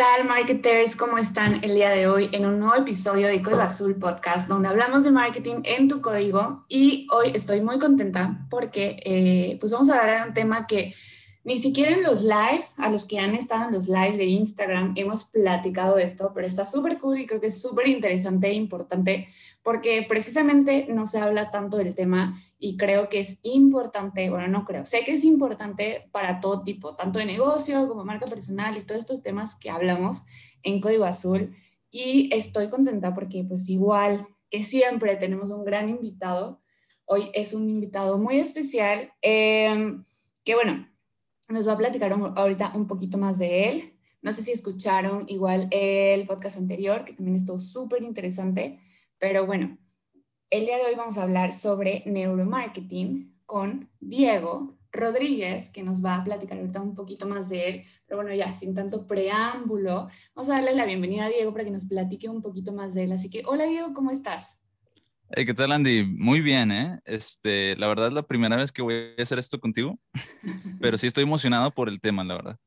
Digital, marketers, ¿cómo están el día de hoy en un nuevo episodio de Código Azul Podcast, donde hablamos de marketing en tu código? Y hoy estoy muy contenta porque eh, pues vamos a hablar de un tema que ni siquiera en los live, a los que han estado en los live de Instagram, hemos platicado esto, pero está súper cool y creo que es súper interesante e importante porque precisamente no se habla tanto del tema y creo que es importante, bueno, no creo, sé que es importante para todo tipo, tanto de negocio como marca personal y todos estos temas que hablamos en Código Azul. Y estoy contenta porque pues igual que siempre tenemos un gran invitado, hoy es un invitado muy especial, eh, que bueno, nos va a platicar ahorita un poquito más de él. No sé si escucharon igual el podcast anterior, que también estuvo súper interesante, pero bueno, el día de hoy vamos a hablar sobre neuromarketing con Diego Rodríguez, que nos va a platicar ahorita un poquito más de él. Pero bueno, ya sin tanto preámbulo, vamos a darle la bienvenida a Diego para que nos platique un poquito más de él. Así que, hola Diego, ¿cómo estás? Hey, ¿qué tal, Andy? Muy bien, ¿eh? Este, la verdad es la primera vez que voy a hacer esto contigo, pero sí estoy emocionado por el tema, la verdad.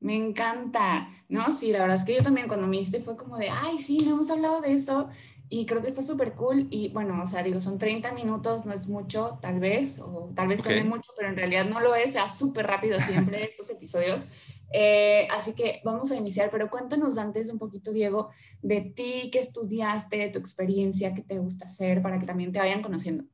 Me encanta, ¿no? Sí, la verdad es que yo también cuando me diste fue como de, ay, sí, no hemos hablado de esto y creo que está súper cool y bueno, o sea, digo, son 30 minutos, no es mucho, tal vez, o tal vez suene Ok. mucho, pero en realidad no lo es, sea súper rápido siempre estos episodios. Eh, así que vamos a iniciar, pero cuéntanos antes un poquito, Diego, de ti, qué estudiaste, de tu experiencia, qué te gusta hacer, para que también te vayan conociendo.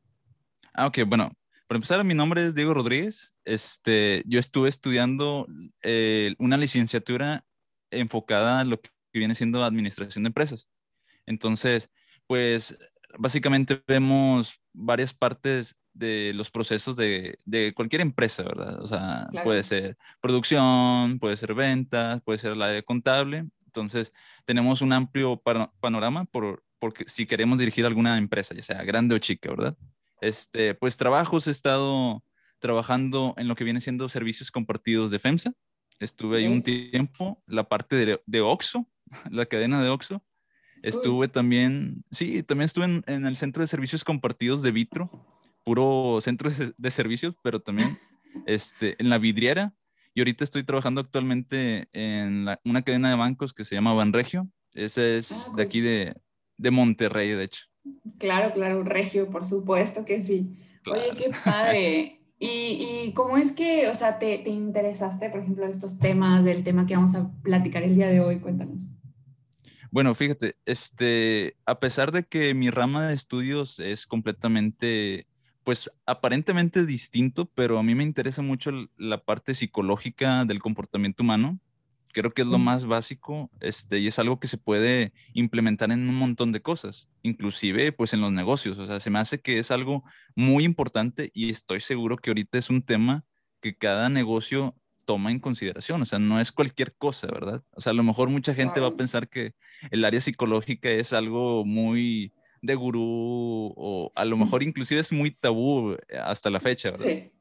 Ah, ok, bueno, para empezar, mi nombre es Diego Rodríguez. Este, yo estuve estudiando eh, una licenciatura enfocada en lo que viene siendo administración de empresas. Entonces, pues básicamente vemos varias partes de los procesos de, de cualquier empresa, ¿verdad? O sea, Claro. puede ser producción, puede ser ventas, puede ser el área contable. Entonces, tenemos un amplio pano- panorama por, porque si queremos dirigir alguna empresa, ya sea grande o chica, ¿verdad? Este, pues trabajos, he estado trabajando en lo que viene siendo servicios compartidos de FEMSA. Estuve ahí un tiempo, la parte de, de OXXO, la cadena de OXXO. Estuve también, sí, también estuve en, en el centro de servicios compartidos de Vitro, puro centro de, servicios, pero también este, en la vidriera. Y ahorita estoy trabajando actualmente en la- una cadena de bancos que se llama Banregio. Ese es Ah, de aquí de, de Monterrey, de hecho. Claro, claro, Regio, por supuesto que sí. Oye, qué padre. ¿Y, y cómo es que, o sea, te, te interesaste, por ejemplo, estos temas, del tema que vamos a platicar el día de hoy? Cuéntanos. Bueno, fíjate, este, a pesar de que mi rama de estudios es completamente, pues aparentemente distinto, pero a mí me interesa mucho la parte psicológica del comportamiento humano. Creo que es lo Mm. más básico, este, y es algo que se puede implementar en un montón de cosas, inclusive pues en los negocios. O sea, se me hace que es algo muy importante y estoy seguro que ahorita es un tema que cada negocio toma en consideración. O sea, no es cualquier cosa, ¿verdad? O sea, a lo mejor mucha gente va a pensar que el área psicológica es algo muy de gurú o a lo mejor inclusive es muy tabú eh, hasta la fecha, ¿verdad? Sí.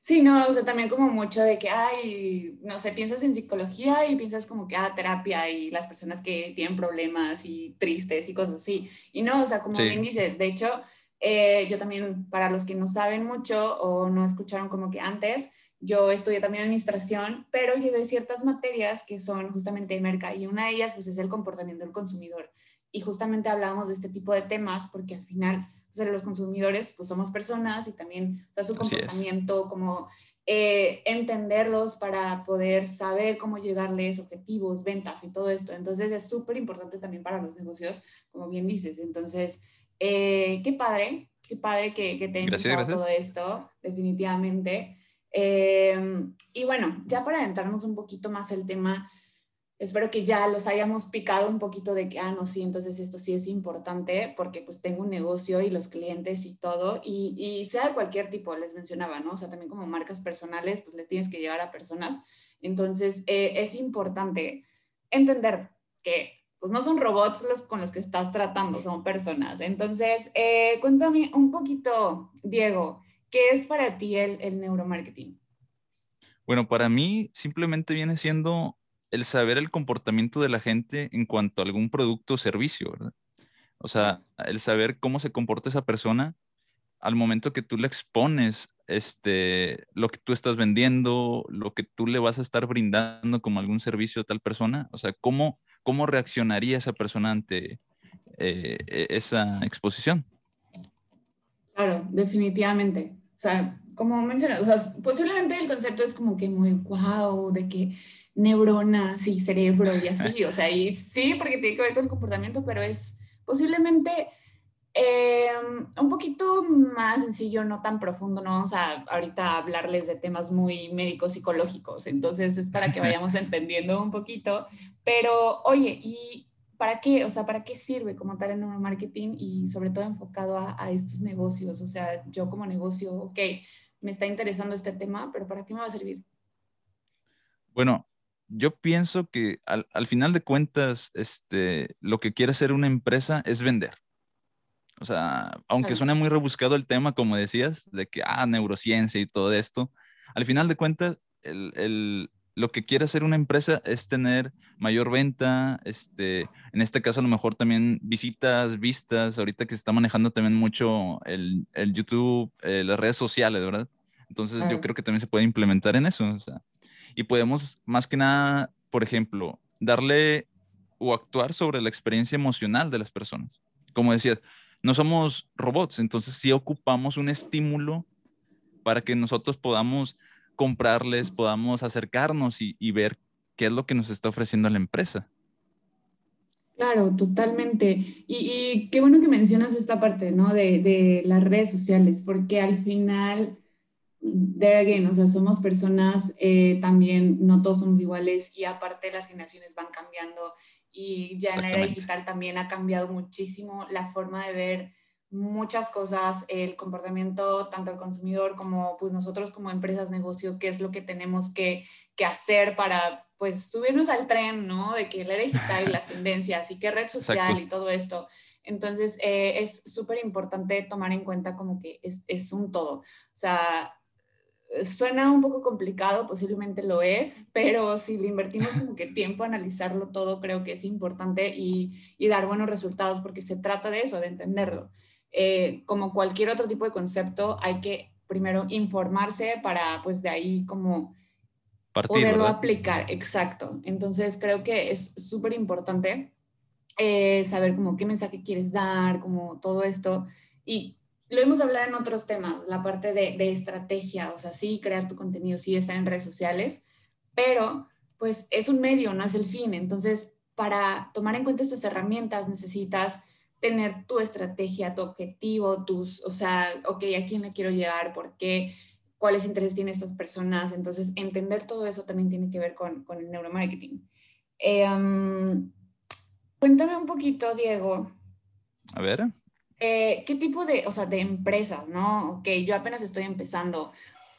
Sí, no, o sea, también como mucho de que, ay, no sé, piensas en psicología y piensas como que, ah, terapia y las personas que tienen problemas y tristes y cosas así. Y no, o sea, como Sí. bien dices, de hecho, eh, yo también, para los que no saben mucho o no escucharon como que antes, yo estudié también administración, pero llevé ciertas materias que son justamente de merca y una de ellas pues es el comportamiento del consumidor. Y justamente hablábamos de este tipo de temas porque al final, o sea, los consumidores pues somos personas y también, o sea, su comportamiento, como eh, entenderlos para poder saber cómo llegarles objetivos, ventas y todo esto. Entonces es súper importante también para los negocios, como bien dices. Entonces, eh, qué padre, qué padre que, que te Gracias, todo esto, definitivamente. Eh, y bueno, ya para adentrarnos un poquito más el tema, espero que ya los hayamos picado un poquito de que, ah, no, sí, entonces esto sí es importante porque pues tengo un negocio y los clientes y todo, y, y sea de cualquier tipo, les mencionaba, ¿no? O sea, también como marcas personales, pues le tienes que llegar a personas. Entonces, eh, es importante entender que pues no son robots los con los que estás tratando, son personas. Entonces, eh, cuéntame un poquito, Diego, ¿qué es para ti el, el neuromarketing? Bueno, para mí simplemente viene siendo el saber el comportamiento de la gente en cuanto a algún producto o servicio, ¿verdad? O sea, el saber cómo se comporta esa persona al momento que tú le expones este, lo que tú estás vendiendo, lo que tú le vas a estar brindando como algún servicio a tal persona, o sea, cómo, cómo reaccionaría esa persona ante eh, e, esa exposición. Claro, definitivamente. O sea, como mencionas, o sea, posiblemente el concepto es como que muy wow, de que neuronas y cerebro y así, o sea, y sí, porque tiene que ver con el comportamiento, pero es posiblemente eh, un poquito más sencillo, no tan profundo, no vamos a ahorita hablarles de temas muy médicos psicológicos, entonces es para que vayamos entendiendo un poquito, pero oye, ¿y para qué? O sea, ¿para qué sirve como tal el neuromarketing y sobre todo enfocado a, a estos negocios? O sea, yo como negocio, ok, me está interesando este tema, pero ¿para qué me va a servir? Bueno, yo pienso que al, al, final de cuentas, este, lo que quiere hacer una empresa es vender. O sea, aunque suene muy rebuscado el tema, como decías, de que, ah, neurociencia y todo esto, al final de cuentas, el, el, lo que quiere hacer una empresa es tener mayor venta, este, en este caso a lo mejor también visitas, vistas, ahorita que se está manejando también mucho el, el YouTube, eh, las redes sociales, ¿verdad? Entonces yo creo que también se puede implementar en eso. O sea, y podemos más que nada, por ejemplo, darle o actuar sobre la experiencia emocional de las personas. Como decías, no somos robots, entonces sí ocupamos un estímulo para que nosotros podamos comprarles, podamos acercarnos y, y ver qué es lo que nos está ofreciendo la empresa. Claro, totalmente. Y, y, qué bueno que mencionas esta parte, ¿no? De, de las redes sociales, porque al final there again, o sea, somos personas, eh, también no todos somos iguales y aparte las generaciones van cambiando y ya en la era digital también ha cambiado muchísimo la forma de ver muchas cosas, el comportamiento tanto del consumidor como pues nosotros como empresas, negocio, qué es lo que tenemos que, que hacer para pues subirnos al tren, ¿no? De que la era digital y las tendencias y qué red social Exacto. y todo esto. Entonces, eh, es súper importante tomar en cuenta como que es, es un todo. O sea, suena un poco complicado, posiblemente lo es, pero si le invertimos como que tiempo a analizarlo todo, creo que es importante y, y dar buenos resultados porque se trata de eso, de entenderlo. Eh, como cualquier otro tipo de concepto, hay que primero informarse para pues de ahí como Partir, poderlo ¿verdad? aplicar. Exacto. Entonces creo que es súper importante eh, saber como qué mensaje quieres dar, como todo esto. Y lo hemos hablado en otros temas, la parte de, de, estrategia, o sea, sí, crear tu contenido, sí, está en redes sociales, pero pues es un medio, no es el fin. Entonces, para tomar en cuenta estas herramientas necesitas tener tu estrategia, tu objetivo, tus, o sea, ok, ¿a quién le quiero llegar? ¿Por qué? ¿Cuáles intereses tienen estas personas? Entonces, entender todo eso también tiene que ver con, con el neuromarketing. Eh, um, cuéntame un poquito, Diego. A ver. Eh, ¿Qué tipo de, o sea, de empresas, no? Ok, yo apenas estoy empezando.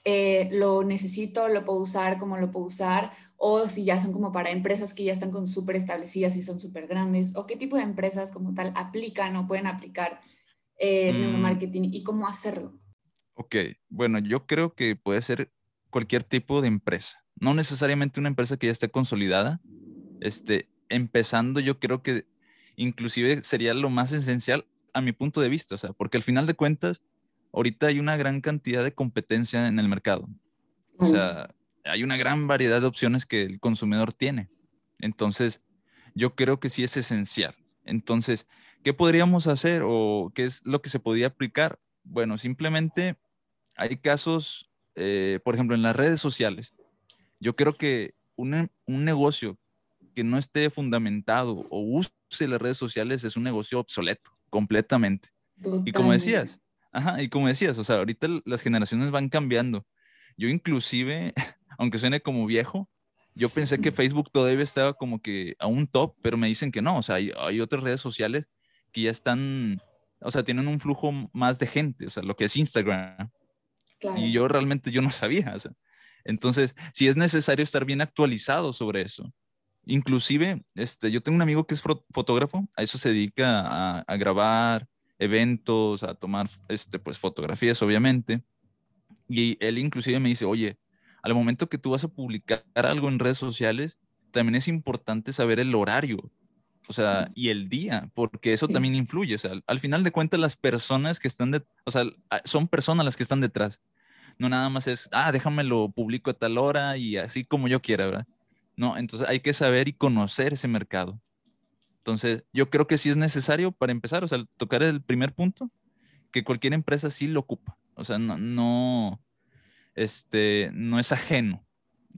Eh, lo necesito, lo puedo usar, cómo lo puedo usar, o si ya son como para empresas que ya están con súper establecidas y son súper grandes, o qué tipo de empresas como tal aplican o pueden aplicar eh, mm. neuromarketing y cómo hacerlo. Ok, bueno, yo creo que puede ser cualquier tipo de empresa, no necesariamente una empresa que ya esté consolidada. Este, empezando, yo creo que inclusive sería lo más esencial a mi punto de vista, o sea, porque al final de cuentas, ahorita hay una gran cantidad de competencia en el mercado. O sea, hay una gran variedad de opciones que el consumidor tiene. Entonces, yo creo que sí es esencial. Entonces, ¿qué podríamos hacer o qué es lo que se podría aplicar? Bueno, simplemente hay casos, eh, por ejemplo, en las redes sociales. Yo creo que un, un negocio que no esté fundamentado o use las redes sociales es un negocio obsoleto completamente. Totalmente. Y como decías, ajá, y como decías, o sea, ahorita las generaciones van cambiando. Yo inclusive, aunque suene como viejo, Yo pensé que Facebook todavía estaba como que a un top, pero me dicen que no, o sea, hay, hay otras redes sociales que ya están, o sea, tienen un flujo más de gente, o sea, lo que es Instagram. Claro. Y yo realmente yo no sabía, o sea. Entonces, sí es necesario estar bien actualizado sobre eso. Inclusive, este, yo tengo un amigo que es fo- fotógrafo, a eso se dedica a, a grabar eventos, a tomar este, pues, fotografías, obviamente. Y él inclusive me dice, oye, al momento que tú vas a publicar algo en redes sociales, también es importante saber el horario, o sea, y el día, porque eso Sí. también influye. O sea, al, al final de cuentas, las personas que están, de, o sea, son personas las que están detrás. No nada más es, ah, déjame lo publico a tal hora y así como yo quiera, ¿verdad? No, entonces hay que saber y conocer ese mercado. Entonces, yo creo que sí es necesario para empezar, o sea, tocar el primer punto, que cualquier empresa sí lo ocupa. O sea, no, no, este, no es ajeno.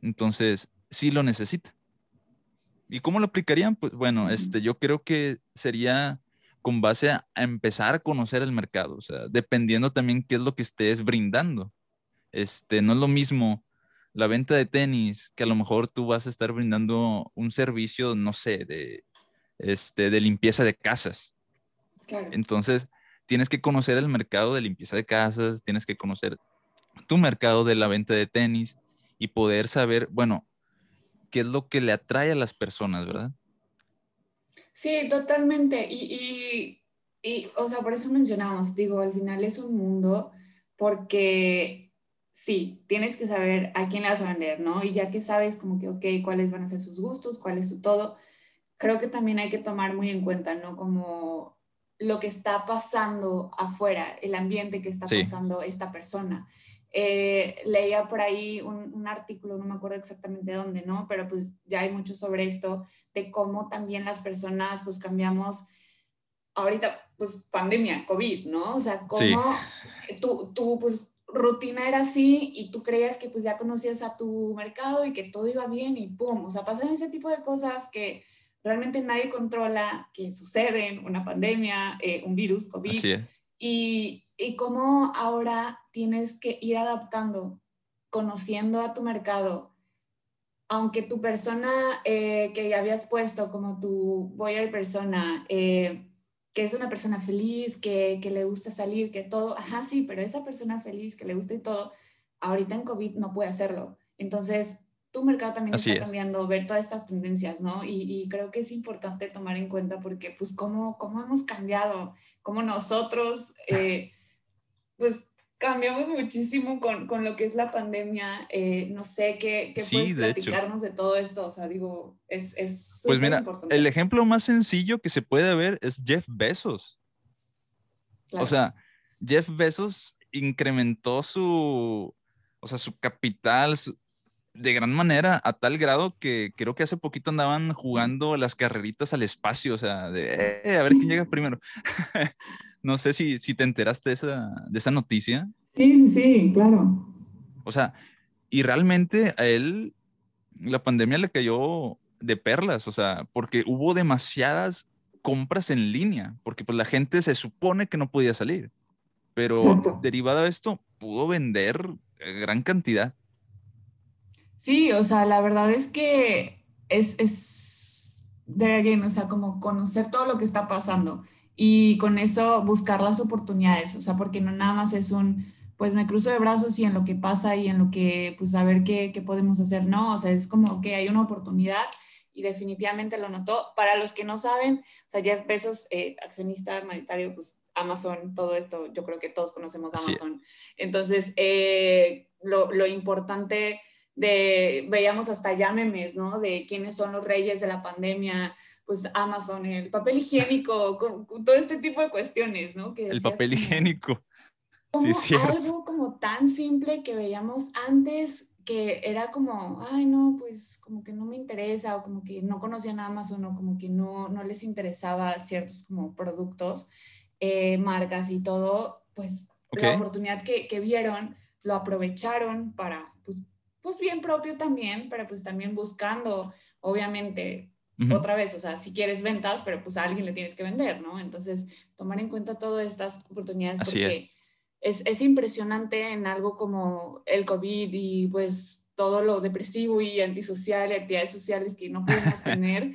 Entonces, sí lo necesita. ¿Y cómo lo aplicarían? Pues bueno, este, yo creo que sería con base a, a empezar a conocer el mercado, o sea, dependiendo también qué es lo que estés brindando. Este, no es lo mismo la venta de tenis, que a lo mejor tú vas a estar brindando un servicio, no sé, de, este, de limpieza de casas. Claro. Entonces, tienes que conocer el mercado de limpieza de casas, tienes que conocer tu mercado de la venta de tenis y poder saber, bueno, qué es lo que le atrae a las personas, ¿verdad? Sí, totalmente. Y, y, y, o sea, por eso mencionamos, digo, al final es un mundo porque sí, tienes que saber a quién le vas a vender, ¿no? Y ya que sabes como que, ok, cuáles van a ser sus gustos, cuál es su todo, creo que también hay que tomar muy en cuenta, ¿no? Como lo que está pasando afuera, el ambiente que está Sí. pasando esta persona. Eh, leía por ahí un, un artículo, no me acuerdo exactamente dónde, ¿no? Pero pues ya hay mucho sobre esto, de cómo también las personas pues cambiamos, ahorita pues pandemia, COVID, ¿no? O sea, cómo tú, tú pues rutina era así y tú creías que pues ya conocías a tu mercado y que todo iba bien y pum, o sea, pasan ese tipo de cosas que realmente nadie controla, que suceden, una pandemia, eh, un virus, COVID, y, y cómo ahora tienes que ir adaptando, conociendo a tu mercado, aunque tu persona eh, que habías puesto como tu buyer persona, eh, que es una persona feliz, que, que, le gusta salir, que todo, ajá, sí, pero esa persona feliz, que le gusta y todo, ahorita en COVID no puede hacerlo. Entonces, tu mercado también Así está es. cambiando, ver todas estas tendencias, ¿no? Y, y, creo que es importante tomar en cuenta porque, pues, cómo, cómo hemos cambiado, cómo nosotros, eh, pues, cambiamos muchísimo con, con, lo que es la pandemia. Eh, no sé qué, qué sí, puedes de platicarnos hecho. de todo esto. O sea, digo, es, es Pues mira, importante. el ejemplo más sencillo que se puede ver es Jeff Bezos. Claro. O sea, Jeff Bezos incrementó su, o sea, su capital su, de gran manera a tal grado que creo que hace poquito andaban jugando las carreritas al espacio, o sea, de eh, a ver quién llega primero. no sé si, si te enteraste de esa, de esa noticia. Sí, sí, sí, claro. O sea, y realmente a él la pandemia le cayó de perlas, o sea, porque hubo demasiadas compras en línea, porque pues la gente se supone que no podía salir, pero Exacto. derivado de esto pudo vender gran cantidad. Sí, o sea, la verdad es que es, es there again, o sea, como conocer todo lo que está pasando y con eso buscar las oportunidades, o sea, porque no nada más es un, pues me cruzo de brazos y en lo que pasa y en lo que, pues a ver qué, qué podemos hacer, no, o sea, es como que hay una oportunidad y definitivamente lo notó. Para los que no saben, o sea, Jeff Bezos, eh, accionista mayoritario, pues Amazon, todo esto, yo creo que todos conocemos Amazon. Sí. Entonces, eh, lo, lo importante de, veíamos hasta ya memes, ¿no? De quiénes son los reyes de la pandemia, pues Amazon, el papel higiénico, con, con todo este tipo de cuestiones, ¿no? Que el papel higiénico. Como sí, algo como tan simple que veíamos antes que era como, ay, no, pues como que no me interesa o como que no conocían Amazon o como que no, no les interesaba ciertos como productos, eh, marcas y todo, pues okay. la oportunidad que, que, vieron lo aprovecharon para, pues, bien propio también, pero pues también buscando, obviamente, uh -huh. otra vez, o sea, si quieres ventas, pero pues a alguien le tienes que vender, ¿no? Entonces, tomar en cuenta todas estas oportunidades Así porque... Es. Es, es. impresionante en algo como el COVID y pues todo lo depresivo y antisocial y actividades sociales que no podemos tener,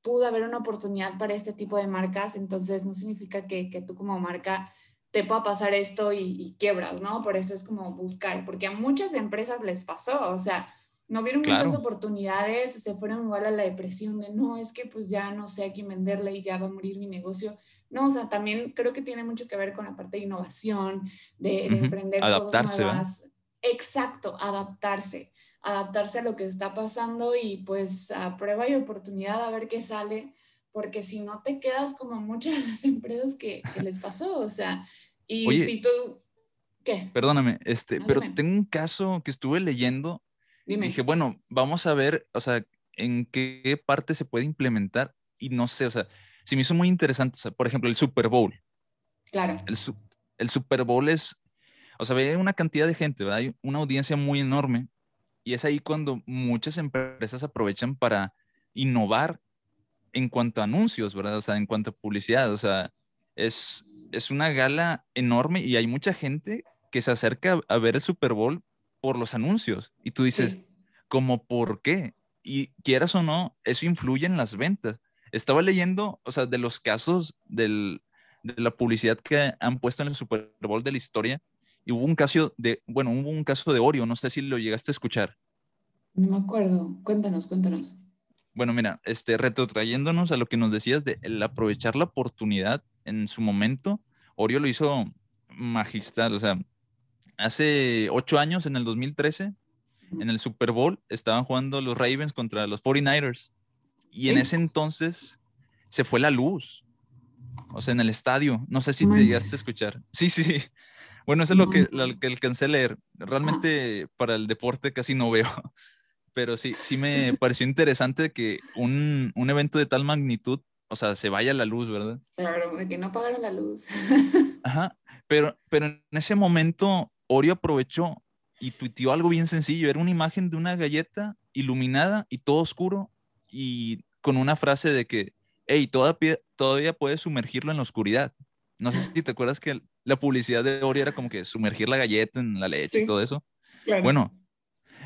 pudo haber una oportunidad para este tipo de marcas, entonces no significa que, que tú como marca te pueda pasar esto y, quiebras, ¿no? Por eso es como buscar, porque a muchas empresas les pasó, o sea, no vieron esas oportunidades, se fueron igual a la depresión de, no, es que pues ya no sé a quién venderle y ya va a morir mi negocio. No, o sea, también creo que tiene mucho que ver con la parte de innovación, de, emprender cosas nuevas. Exacto, adaptarse, adaptarse a lo que está pasando y pues a prueba y oportunidad a ver qué sale, porque si no te quedas como muchas de las empresas que, les pasó, o sea, y si tú, ¿qué? Perdóname, este, pero tengo un caso que estuve leyendo, dime. dije, bueno, vamos a ver, o sea, en qué parte se puede implementar y no sé, o sea, si me hizo muy interesante, o sea, por ejemplo, el Super Bowl. Claro. El, el Super Bowl es, o sea, hay una cantidad de gente, ¿verdad? Hay una audiencia muy enorme y es ahí cuando muchas empresas aprovechan para innovar en cuanto a anuncios, ¿verdad? O sea, en cuanto a publicidad, o sea, es, es una gala enorme y hay mucha gente que se acerca a ver el Super Bowl por los anuncios y tú dices, ¿cómo por qué? Y quieras o no, eso influye en las ventas. Estaba leyendo, o sea, de los casos de la publicidad que han puesto en el Super Bowl de la historia y hubo un caso de, bueno, hubo un caso de Oreo, no sé si lo llegaste a escuchar. No me acuerdo, cuéntanos, cuéntanos. Bueno, mira, este, retrotrayéndonos a lo que nos decías de el aprovechar la oportunidad en su momento, Oreo lo hizo magistral, o sea, hace ocho años, en el 2013, en el Super Bowl, estaban jugando los Ravens contra los 49ers, y en ese entonces se fue la luz, o sea, en el estadio, no sé si te llegaste a escuchar. Sí, sí, sí. Bueno, eso es lo que, lo que alcancé a leer. Realmente para el deporte casi no veo pero sí, sí me pareció interesante que un, un, evento de tal magnitud, o sea, se vaya la luz, ¿verdad? Claro, de que no apagaron la luz. Ajá, pero, pero en ese momento Oreo aprovechó y tuiteó algo bien sencillo, era una imagen de una galleta iluminada y todo oscuro y con una frase de que, hey, todavía, todavía puedes sumergirlo en la oscuridad. No sé si te acuerdas que la publicidad de Oreo era como que sumergir la galleta en la leche y todo eso. Claro. Bueno,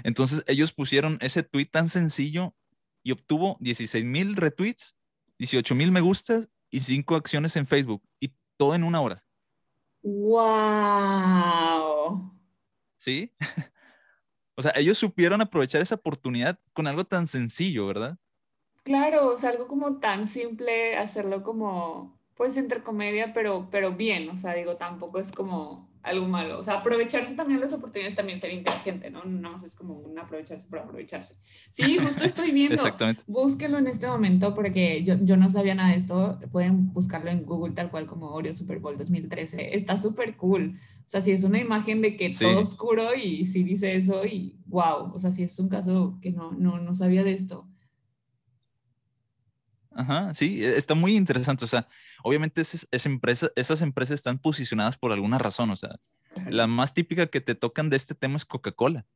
entonces ellos pusieron ese tweet tan sencillo y obtuvo 16 mil retweets, 18 mil me gustas y 5 acciones en Facebook. Y todo en una hora. ¡Wow! ¿Sí? o sea, ellos supieron aprovechar esa oportunidad con algo tan sencillo, ¿verdad? Claro, o sea, algo como tan simple, hacerlo como, pues, entre comedia, pero, pero bien, o sea, digo, tampoco es como algo malo. O sea, aprovecharse también las oportunidades, también ser inteligente, ¿no? No más es como un aprovecharse por aprovecharse. Sí, justo estoy viendo. Exactamente. Búsquenlo en este momento porque yo, yo no sabía nada de esto. Pueden buscarlo en Google tal cual como Oreo Super Bowl 2013. Está súper cool. O sea, si es una imagen de que todo oscuro y si dice eso y wow. O sea, si es un caso que no, no, no sabía de esto. Ajá, sí, e, está muy interesante. O sea, obviamente empresa, esas empresas están posicionadas por alguna razón. O sea, la más típica que te tocan de este tema es Coca-Cola.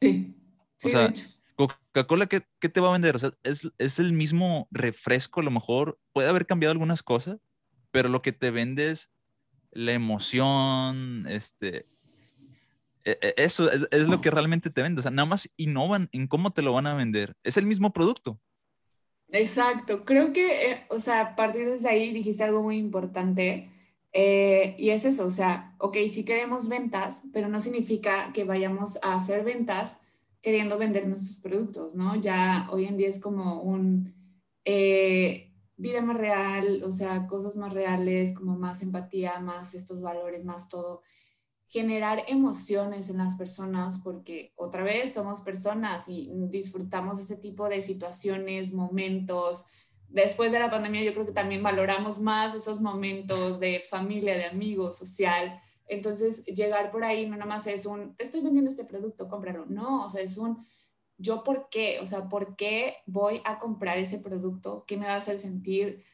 Sí, sí, o sea, Coca-Cola, ¿qué, ¿qué, te va a vender? O sea, es, es, el mismo refresco, a lo mejor puede haber cambiado algunas cosas, pero lo que te vende es la emoción, este, e, e, eso es, es lo que realmente te vende. O sea, nada más innovan en cómo te lo van a vender. Es el mismo producto, Exacto, creo que, eh, o sea, a partir de ahí dijiste algo muy importante eh, y es eso, o sea, ok, sí queremos ventas, pero no significa que vayamos a hacer ventas queriendo vender nuestros productos, ¿no? Ya hoy en día es como un eh, vida más real, o sea, cosas más reales, como más empatía, más estos valores, más todo generar emociones en las personas porque otra vez somos personas y disfrutamos ese tipo de situaciones, momentos. Después de la pandemia yo creo que también valoramos más esos momentos de familia, de amigos, social. Entonces llegar por ahí no nada más es un, te estoy vendiendo este producto, cómpralo. No, o sea, es un, yo por qué, o sea, ¿por qué voy a comprar ese producto? ¿Qué me va a hacer sentir?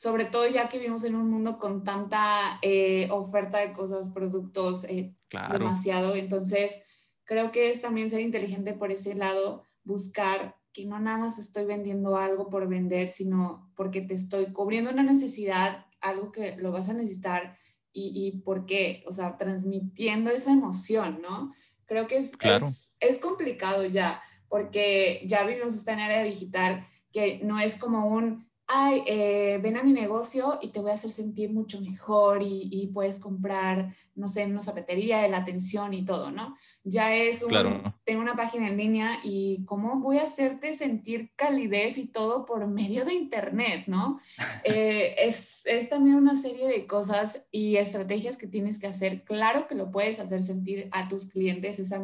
Sobre todo ya que vivimos en un mundo con tanta eh, oferta de cosas, productos, eh, demasiado. Entonces, creo que es también ser inteligente por ese lado, buscar que no nada más estoy vendiendo algo por vender, sino porque te estoy cubriendo una necesidad, algo que lo vas a necesitar y, y por qué, o sea, transmitiendo esa emoción, ¿no? Creo que es, Claro. es, es complicado ya, porque ya vivimos esta en área digital que no es como un, ay, eh, ven a mi negocio y te voy a hacer sentir mucho mejor y, y puedes comprar, no sé, en una zapatería, la atención y todo, ¿no? Ya es un, Claro. tengo una página en línea y cómo voy a hacerte sentir calidez y todo por medio de internet, ¿no? Eh, es, es también una serie de cosas y estrategias que tienes que hacer. Claro que lo puedes hacer sentir a tus clientes, esa,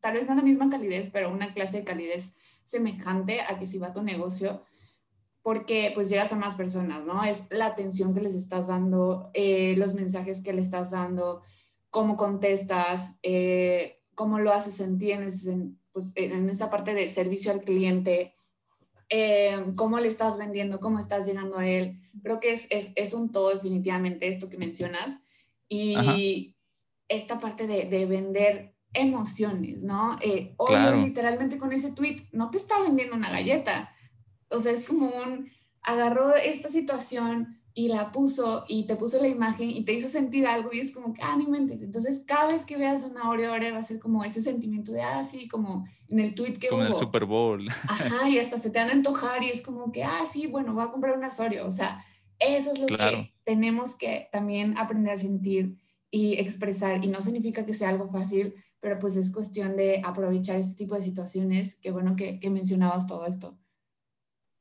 tal vez no la misma calidez, pero una clase de calidez semejante a que si va a tu negocio, porque pues llegas a más personas, ¿no? Es la atención que les estás dando, eh, los mensajes que le estás dando, cómo contestas, eh, cómo lo haces sentir en, ese, pues, en esa parte de servicio al cliente, eh, cómo le estás vendiendo, cómo estás llegando a él. Creo que es, es, es un todo definitivamente esto que mencionas. Y Ajá. esta parte de, de vender emociones, ¿no? Eh, obvio, Claro. literalmente con ese tweet no te está vendiendo una galleta. O sea, es como un, agarró esta situación y la puso y te puso la imagen y te hizo sentir algo y es como que, ah, no inventes. Entonces, cada vez que veas una Oreo Oreo va a ser como ese sentimiento de, ah, sí, como en el tweet que Como en el hubo. Super Bowl. Ajá, y hasta se te van a antojar y es como que, ah, sí, bueno, voy a comprar una Oreo. O sea, eso es lo Claro. que tenemos que también aprender a sentir y expresar. Y no significa que sea algo fácil, pero pues es cuestión de aprovechar este tipo de situaciones. Qué bueno que, que mencionabas todo esto.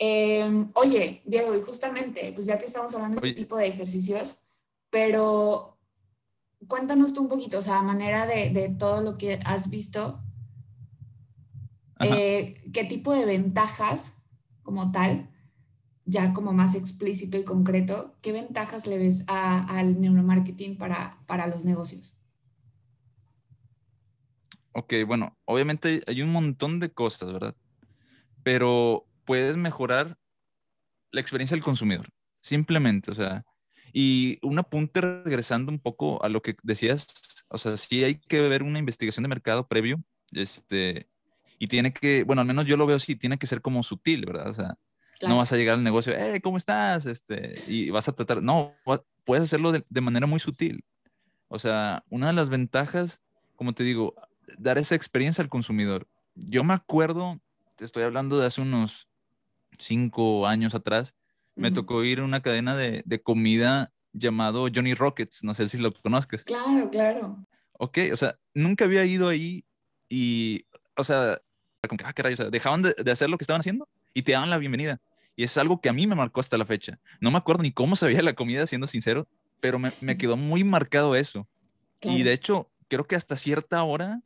Eh, oye, Diego, y justamente, pues ya que estamos hablando de este tipo de ejercicios, pero cuéntanos tú un poquito, o sea, a manera de, de todo lo que has visto, eh, qué tipo de ventajas como tal, ya como más explícito y concreto, qué ventajas le ves a- al neuromarketing para, para los negocios. Ok, bueno, obviamente hay un montón de cosas, ¿verdad? Pero puedes mejorar la experiencia del consumidor, simplemente, o sea, y un apunte regresando un poco a lo que decías, o sea, sí hay que ver una investigación de mercado previo, este, y tiene que, bueno, al menos yo lo veo así, tiene que ser como sutil, ¿verdad? O sea, no vas a llegar al negocio, hey, ¿cómo estás? Este, y vas a tratar, no, puedes hacerlo de, de manera muy sutil. O sea, una de las ventajas, como te digo, dar esa experiencia al consumidor. Yo me acuerdo, te estoy hablando de hace unos cinco años atrás, me Ujú. tocó ir a una cadena de, de comida llamado Johnny Rockets, no sé si lo conozcas. Claro, claro. Ok, o sea, nunca había ido ahí y, o sea, como que, ah, caray, o sea, dejaban de, de hacer lo que estaban haciendo y te daban la bienvenida. Y es algo que a mí me marcó hasta la fecha. No me acuerdo ni cómo sabía la comida, siendo sincero, pero me, me quedó muy marcado eso. Y claro. de hecho, creo que hasta cierta hora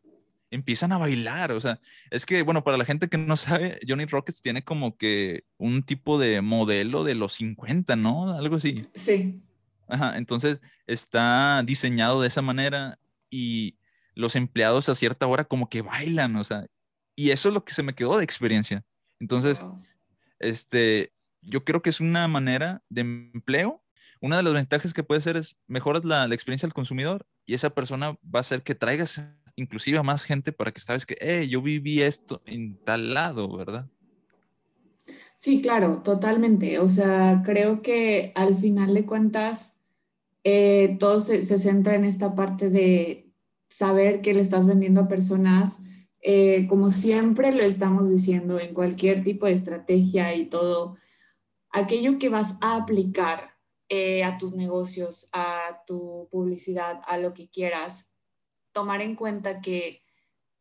empiezan a bailar. O sea, es que, bueno, para la gente que no sabe, Johnny Rockets tiene como que un tipo de modelo de los 50, ¿no? Algo así. Sí, Ajá, entonces está diseñado de esa manera y los empleados a cierta hora como que bailan, o sea, y eso es lo que se me quedó de experiencia. Entonces, wow. este, yo creo que es una manera de empleo. Una de las ventajas que puede ser es mejoras la, la experiencia del consumidor y esa persona va a hacer que traigas inclusive a más gente para que sabes que, eh, yo viví esto en tal lado, ¿verdad? Sí, claro, totalmente. O sea, creo que al final de cuentas, eh, todo se, centra en esta parte de saber que le estás vendiendo a personas, eh, como siempre lo estamos diciendo en cualquier tipo de estrategia y todo, aquello que vas a aplicar a tus negocios, a tu publicidad, a lo que quieras, tomar en cuenta que,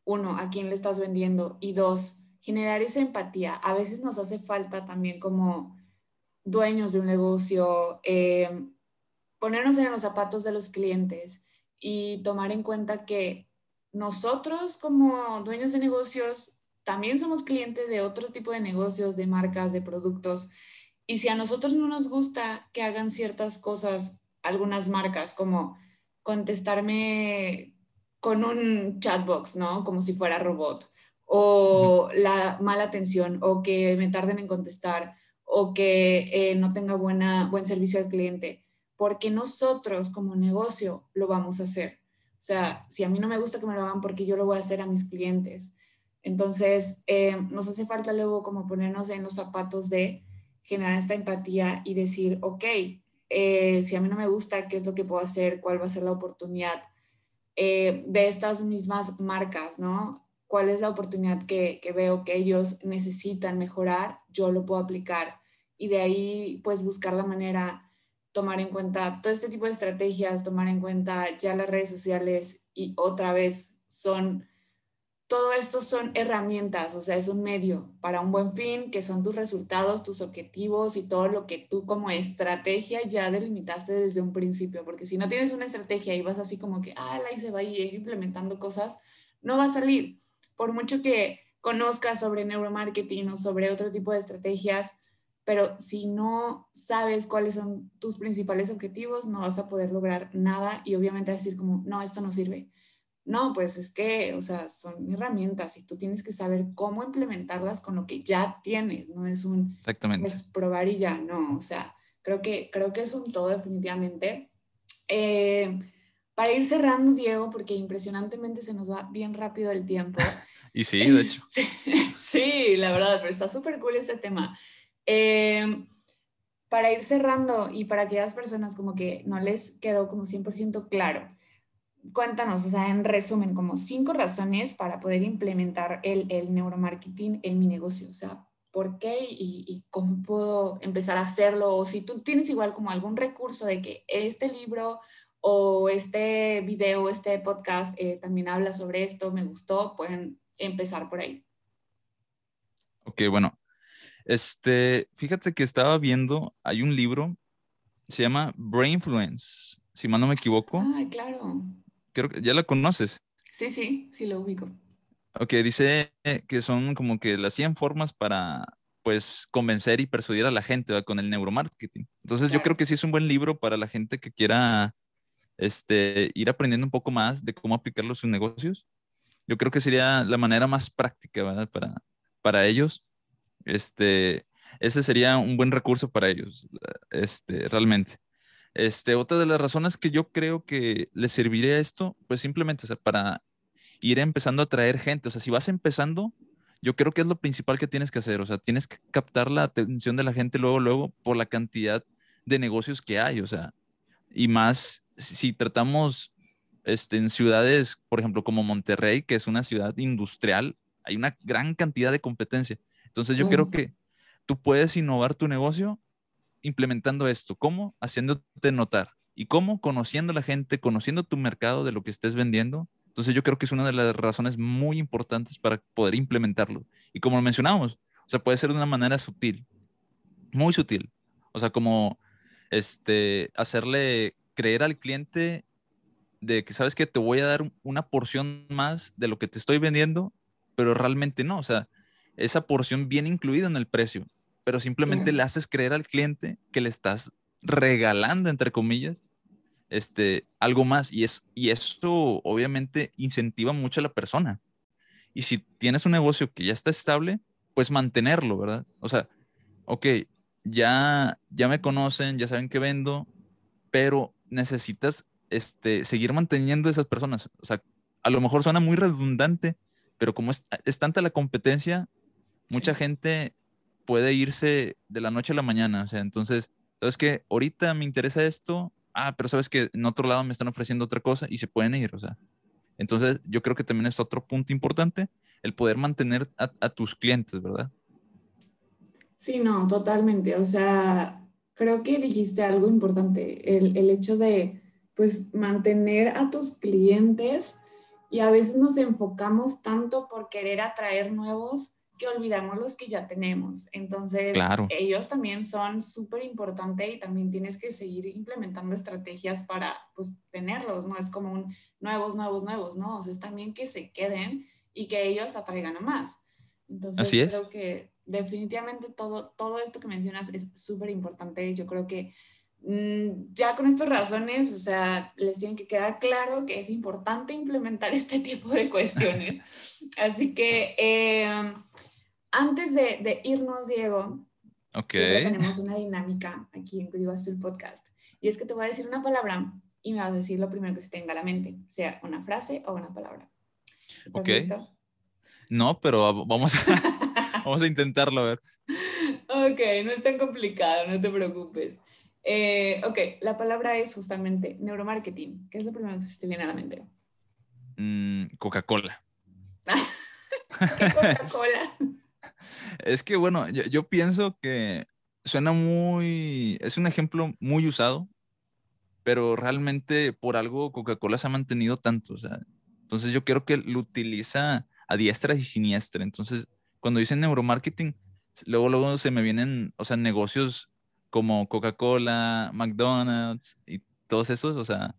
uno, a quién le estás vendiendo y dos, generar esa empatía. A veces nos hace falta también como dueños de un negocio, eh, ponernos en los zapatos de los clientes y tomar en cuenta que nosotros como dueños de negocios también somos clientes de otro tipo de negocios, de marcas, de productos. Y si a nosotros no nos gusta que hagan ciertas cosas, algunas marcas, como contestarme con un chatbox, ¿no? Como si fuera robot, o la mala atención, o que me tarden en contestar, o que eh, no tenga buena, buen servicio al cliente, porque nosotros como negocio lo vamos a hacer. O sea, si a mí no me gusta que me lo hagan, porque yo lo voy a hacer a mis clientes. Entonces, eh, nos hace falta luego como ponernos en los zapatos de generar esta empatía y decir, ok, eh, si a mí no me gusta, ¿qué es lo que puedo hacer? ¿Cuál va a ser la oportunidad? Eh, de estas mismas marcas, ¿no? ¿Cuál es la oportunidad que, que veo que ellos necesitan mejorar? Yo lo puedo aplicar y de ahí pues buscar la manera, tomar en cuenta todo este tipo de estrategias, tomar en cuenta ya las redes sociales y otra vez son todo esto son herramientas, o sea, es un medio para un buen fin, que son tus resultados, tus objetivos y todo lo que tú como estrategia ya delimitaste desde un principio, porque si no tienes una estrategia y vas así como que, ah, la se va a ir implementando cosas, no va a salir. Por mucho que conozcas sobre neuromarketing o sobre otro tipo de estrategias, pero si no sabes cuáles son tus principales objetivos, no vas a poder lograr nada y obviamente decir como, no, esto no sirve no, pues es que, o sea, son herramientas y tú tienes que saber cómo implementarlas con lo que ya tienes, no es un Exactamente. Pues, probar y ya, no, o sea, creo que, creo que es un todo definitivamente. Eh, para ir cerrando, Diego, porque impresionantemente se nos va bien rápido el tiempo. y sí, de hecho. sí, la verdad, pero está súper cool este tema. Eh, para ir cerrando y para aquellas personas como que no les quedó como 100% claro, cuéntanos, o sea, en resumen, como cinco razones para poder implementar el, el neuromarketing en mi negocio. O sea, ¿por qué y, y, cómo puedo empezar a hacerlo? O si tú tienes igual como algún recurso de que este libro o este video, este podcast eh, también habla sobre esto, me gustó, pueden empezar por ahí. Ok, bueno. Este, fíjate que estaba viendo, hay un libro, se llama Brain Influence, si mal no me equivoco. Ah, claro creo que ya la conoces. Sí, sí, sí lo ubico. Ok, dice que son como que las 100 formas para, pues, convencer y persuadir a la gente con el neuromarketing. Entonces, yo creo que sí es un buen libro para la gente que quiera este, ir aprendiendo un poco más de cómo aplicarlo a sus negocios. Yo creo que sería la manera más práctica, ¿verdad? Para, para ellos. Este, ese sería un buen recurso para ellos, este, realmente. Este, otra de las razones que yo creo que les serviría esto, pues simplemente, o sea, para ir empezando a traer gente. O sea, si vas empezando, yo creo que es lo principal que tienes que hacer. O sea, tienes que captar la atención de la gente luego, luego, por la cantidad de negocios que hay. O sea, y más si tratamos este, en ciudades, por ejemplo, como Monterrey, que es una ciudad industrial, hay una gran cantidad de competencia. Entonces, yo creo que tú puedes innovar tu negocio implementando esto? ¿Cómo? Haciéndote notar. ¿Y cómo? Conociendo la gente, conociendo tu mercado de lo que estés vendiendo. Entonces yo creo que es una de las razones muy importantes para poder implementarlo. Y como mencionamos, o sea, puede ser de una manera sutil, muy sutil. O sea, como este, hacerle creer al cliente de que sabes que te voy a dar una porción más de lo que te estoy vendiendo, pero realmente no. O sea, esa porción viene incluida en el precio pero simplemente le haces creer al cliente que le estás regalando, entre comillas, este, algo más. Y, es, y eso obviamente incentiva mucho a la persona. Y si tienes un negocio que ya está estable, pues mantenerlo, ¿verdad? O sea, ok, ya, ya me conocen, ya saben que vendo, pero necesitas este, seguir manteniendo a esas personas. O sea, a lo mejor suena muy redundante, pero como es, es tanta la competencia, mucha gente puede irse de la noche a la mañana. O sea, entonces, ¿sabes qué? Ahorita me interesa esto, ah, pero sabes que en otro lado me están ofreciendo otra cosa y se pueden ir, o sea. Entonces, yo creo que también es otro punto importante, el poder mantener a, tus clientes, ¿verdad? Sí, no, totalmente. O sea, creo que dijiste algo importante, el hecho de, pues, mantener a tus clientes y a veces nos enfocamos tanto por querer atraer nuevos que olvidamos los que ya tenemos. Entonces, ellos también son súper importantes y también tienes que seguir implementando estrategias para pues, tenerlos, ¿no? Es como un nuevos, nuevos, nuevos, ¿no? O sea, es también que se queden y que ellos atraigan a más. Entonces, creo que definitivamente todo, todo esto que mencionas es súper importante. Yo creo que mm, ya con estas razones, o sea, les tiene que quedar claro que es importante implementar este tipo de cuestiones. Así que... Eh, antes de, irnos, Diego, tenemos una dinámica aquí en Código Azul Podcast. Y es que te voy a decir una palabra y me vas a decir lo primero que se tenga a la mente, sea una frase o una palabra. ¿Estás listo? No, pero vamos a, vamos a intentarlo a ver. Ok, no es tan complicado, no te preocupes. Eh, ok, la palabra es justamente neuromarketing. ¿Qué es lo primero que se te viene a la mente? Mm, Coca-Cola. ¿Qué Coca-Cola? Es que, bueno, yo, pienso que suena muy, es un ejemplo muy usado, pero realmente por algo Coca-Cola se ha mantenido tanto, o sea, entonces yo creo que lo utiliza a diestra y siniestra, entonces cuando dicen neuromarketing, luego, luego se me vienen, o sea, negocios como Coca-Cola, McDonald's y todos esos, o sea,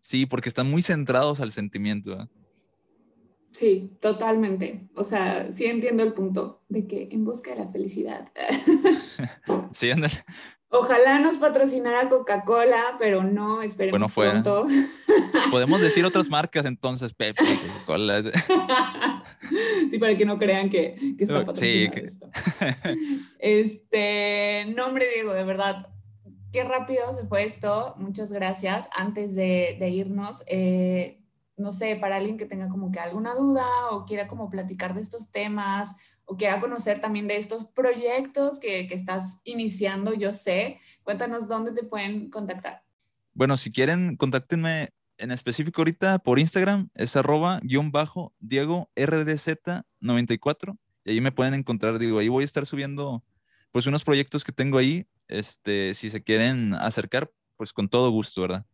sí, porque están muy centrados al sentimiento. Sí, totalmente. O sea, sí entiendo el punto de que en busca de la felicidad. sí, ándale. Ojalá nos patrocinara Coca-Cola, pero no, esperemos Bueno, fuera. pronto. Podemos decir otras marcas entonces, Pepsi, Coca-Cola. sí, para que no crean que, que está Sí, patrocinado que- esto. Este, nombre Diego, de verdad, qué rápido se fue esto. Muchas gracias. Antes de, de irnos, eh, no sé, para alguien que tenga como que alguna duda o quiera como platicar de estos temas o quiera conocer también de estos proyectos que, que estás iniciando, yo sé, cuéntanos dónde te pueden contactar. Bueno, si quieren, contáctenme en específico ahorita por Instagram, es arroba guion bajo Diego RDZ94 y ahí me pueden encontrar, digo, ahí voy a estar subiendo pues unos proyectos que tengo ahí, este, si se quieren acercar, pues con todo gusto, ¿verdad?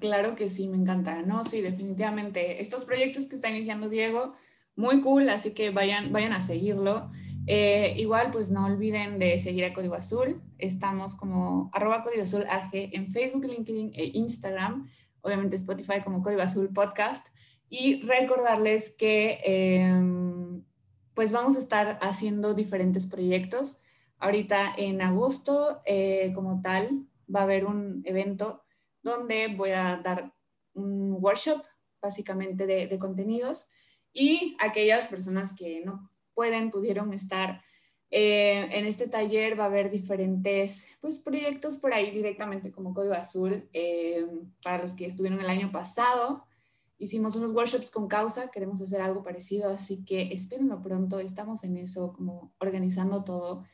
Claro que sí, me encanta. No, sí, definitivamente. Estos proyectos que está iniciando Diego, muy cool, así que vayan, vayan a seguirlo. Eh, igual, pues no olviden de seguir a Código Azul. Estamos como arroba Código Azul AG en Facebook, LinkedIn e Instagram. Obviamente Spotify como Código Azul Podcast. Y recordarles que em, pues vamos a estar haciendo diferentes proyectos. Ahorita en agosto, eh, como tal, va a haber un evento donde voy a dar un workshop básicamente de, contenidos y aquellas personas que no pueden, pudieron estar eh, en este taller va a haber diferentes pues, proyectos por ahí directamente como Código Azul. eh, para los que estuvieron el año pasado, hicimos unos workshops con causa, queremos hacer algo parecido, así que espérenlo pronto, estamos en eso, como organizando todo.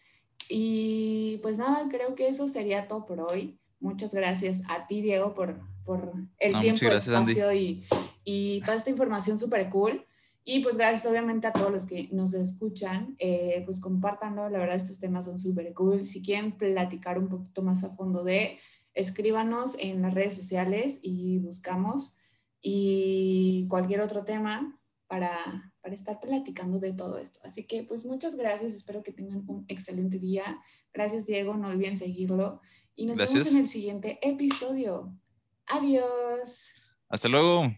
Y pues nada, creo que eso sería todo por hoy. Muchas gracias a ti, Diego, por, por el No, tiempo, gracias, espacio y, y toda esta información súper cool. Y pues gracias obviamente a todos los que nos escuchan, eh, pues compártanlo, la verdad estos temas son súper cool. Si quieren platicar un poquito más a fondo de, escríbanos en las redes sociales y buscamos y cualquier otro tema para, para estar platicando de todo esto. Así que pues muchas gracias, espero que tengan un excelente día. Gracias Diego, no olviden seguirlo y nos vemos en el siguiente episodio. Adiós. Hasta luego.